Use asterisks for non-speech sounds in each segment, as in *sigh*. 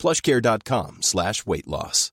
plushcare.com slash weight loss.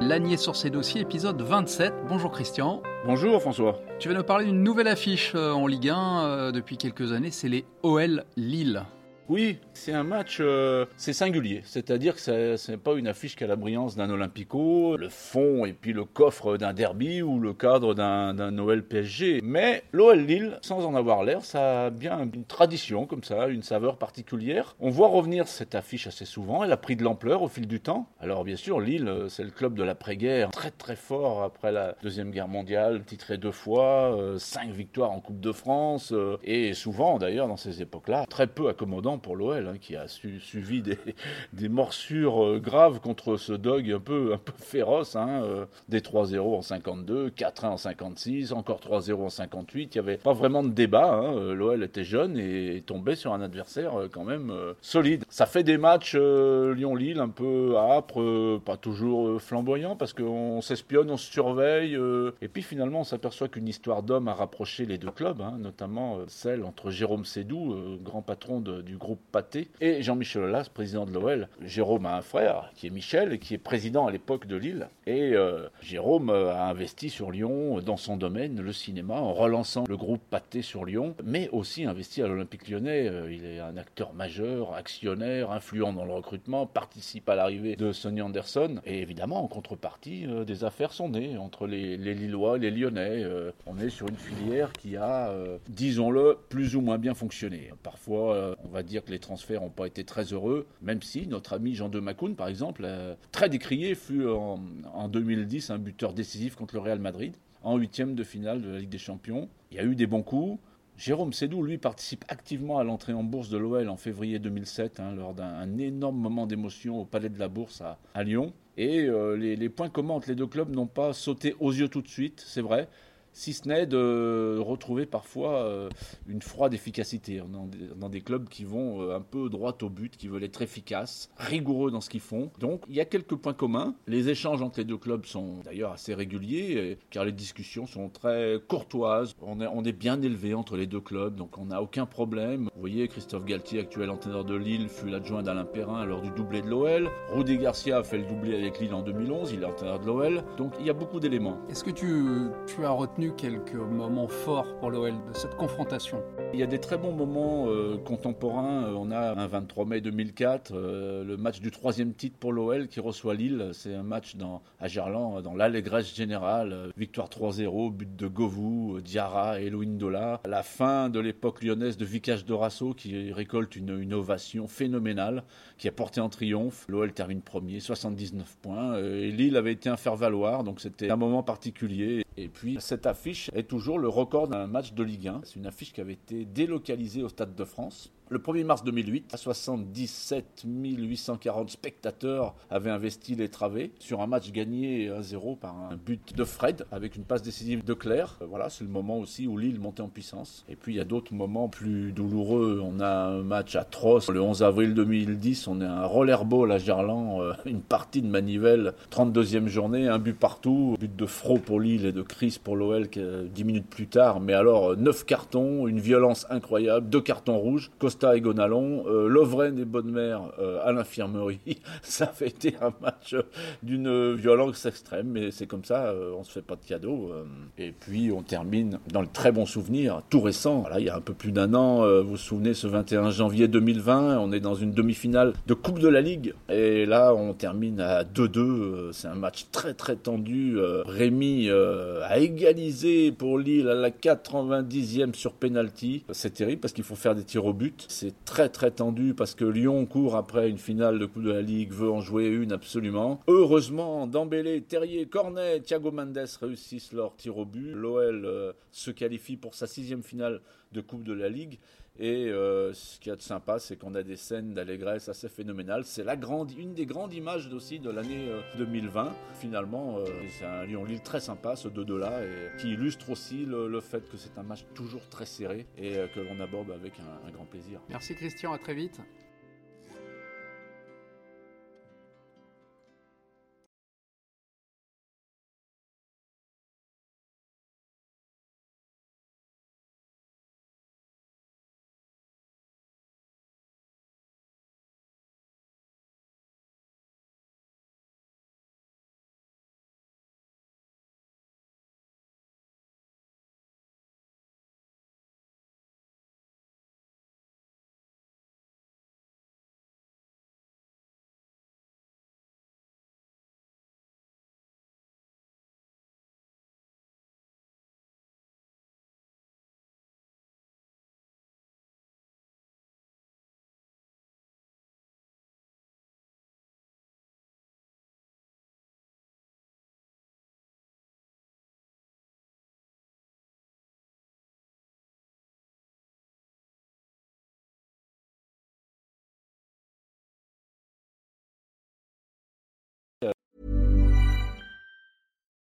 Lanier sur ses dossiers, épisode 27. Bonjour Christian. Bonjour François. Tu vas nous parler d'une nouvelle affiche euh, en Ligue 1 euh, depuis quelques années, c'est les OL Lille. Oui, c'est un match, euh, c'est singulier. C'est-à-dire que ce n'est pas une affiche qui a la brillance d'un Olympico, le fond et puis le coffre d'un derby ou le cadre d'un OL PSG. Mais l'OL Lille, sans en avoir l'air, ça a bien une tradition comme ça, une saveur particulière. On voit revenir cette affiche assez souvent. Elle a pris de l'ampleur au fil du temps. Alors bien sûr, Lille, euh, c'est le club de l'après-guerre, très très fort après la Deuxième Guerre mondiale, titré deux fois, euh, cinq victoires en Coupe de France, et souvent d'ailleurs dans ces époques-là, très peu accommodant pour l'OL, hein, qui a suivi des, *laughs* des morsures euh, graves contre ce dog un peu, un peu féroce. Hein, euh, des 3-0 en 52, 4-1 en 56, encore 3-0 en 58. Il n'y avait pas vraiment de débat. Hein. Euh, L'OL était jeune et tombait sur un adversaire quand même solide. Ça fait des matchs Lyon-Lille un peu âpres, pas toujours flamboyants, parce qu'on s'espionne, on se surveille. et puis finalement, on s'aperçoit qu'une histoire d'homme a rapproché les deux clubs, notamment celle entre Jérôme Sédou, grand patron du groupe Pâté, et Jean-Michel Aulas, président de l'OL. Jérôme a un frère qui est Michel, qui est président à l'époque de Lille. Et euh, Jérôme a investi sur Lyon dans son domaine, le cinéma, en relançant le groupe Pâté sur Lyon, mais aussi investi à l'Olympique lyonnais. Euh, il est un acteur majeur, actionnaire, influent dans le recrutement, participe à l'arrivée de Sonny Anderson. Et évidemment, en contrepartie, euh, des affaires sont nées entre les, les Lillois et les Lyonnais. on est sur une filière qui a, disons-le, plus ou moins bien fonctionné. Parfois, on va dire que les transferts n'ont pas été très heureux, même si notre ami Jean de Macoun, par exemple, très décrié, fut en, en 2010 un buteur décisif contre le Real Madrid, en huitième de finale de la Ligue des Champions. Il y a eu des bons coups. Jérôme Sédou, lui, participe activement à l'entrée en bourse de l'OL en février 2007, hein, lors d'un énorme moment d'émotion au Palais de la Bourse à, Lyon. Et euh, les, les, points communs entre les deux clubs n'ont pas sauté aux yeux tout de suite, c'est vrai si ce n'est de retrouver parfois euh, une froide efficacité dans des, clubs qui vont euh, un peu droit au but, qui veulent être efficaces, rigoureux dans ce qu'ils font. Donc il y a quelques points communs. Les échanges entre les deux clubs sont d'ailleurs assez réguliers, car les discussions sont très courtoises. On est, on est bien élevé entre les deux clubs, donc on n'a aucun problème. Vous voyez, Christophe Galtier, actuel entraîneur de Lille, fut l'adjoint d'Alain Perrin lors du doublé de l'OL. Rudy Garcia a fait le doublé avec Lille en 2011, il est entraîneur de l'OL. Donc il y a beaucoup d'éléments. Est-ce que tu, tu as retenu quelques moments forts pour l'OL de cette confrontation Il y a des très bons moments euh, contemporains. Euh, on a un 23 mai 2004, euh, le match du troisième titre pour l'OL qui reçoit Lille. C'est un match dans, à Gerland, dans l'allégresse générale. Victoire 3-0, but de Govou, Diarra et Dola. La fin de l'époque lyonnaise de Vicage Dorasso qui récolte une, ovation phénoménale qui a porté en triomphe. L'OL termine premier, 79 points. Et Lille avait été un faire-valoir, donc c'était un moment particulier. Et puis cette affiche est toujours le record d'un match de Ligue 1. C'est une affiche qui avait été délocalisée au Stade de France. Le 1er mars 2008, 77 840 spectateurs avaient investi les travées sur un match gagné à 0 par un but de Fred avec une passe décisive de Claire. Euh, voilà, c'est le moment aussi où Lille montait en puissance. Et puis il y a d'autres moments plus douloureux. On a un match atroce. Le 11 avril 2010, on est un rollerball à Gerland, euh, une partie de manivelle, 32e journée, un but partout, but de Fro pour Lille et de Chris pour l'OL 10 minutes plus tard. Mais alors 9 cartons, une violence incroyable, deux cartons rouges et Gonalon, euh, Lovren et Bonne-Mère euh, à l'infirmerie. *laughs* ça fait été un match d'une violence extrême, mais c'est comme ça, euh, on se fait pas de cadeaux. Et puis on termine dans le très bon souvenir, tout récent, il y a un peu plus d'un an, vous vous souvenez, ce 21 janvier 2020, on est dans une demi-finale de Coupe de la Ligue, et là on termine à 2-2, c'est un match très très tendu. Rémi a égalisé pour Lille à la 90e sur penalty. C'est terrible parce qu'il faut faire des tirs au but c'est très très tendu parce que Lyon court après une finale de Coupe de la Ligue, veut en jouer une absolument. Heureusement, Dembélé, Terrier, Cornet, Thiago Mendes réussissent leur tir au but. L'OL euh, se qualifie pour sa sixième finale de Coupe de la Ligue. Et euh, ce qu'il y a de sympa, c'est qu'on a des scènes d'allégresse assez phénoménales. C'est la grande, une des grandes images aussi de l'année 2020. Finalement, c'est un Lyon-Lille très sympa, ce 2-2-là, et qui illustre aussi le, fait que c'est un match toujours très serré et que l'on aborde avec un grand plaisir. Merci Christian, à très vite.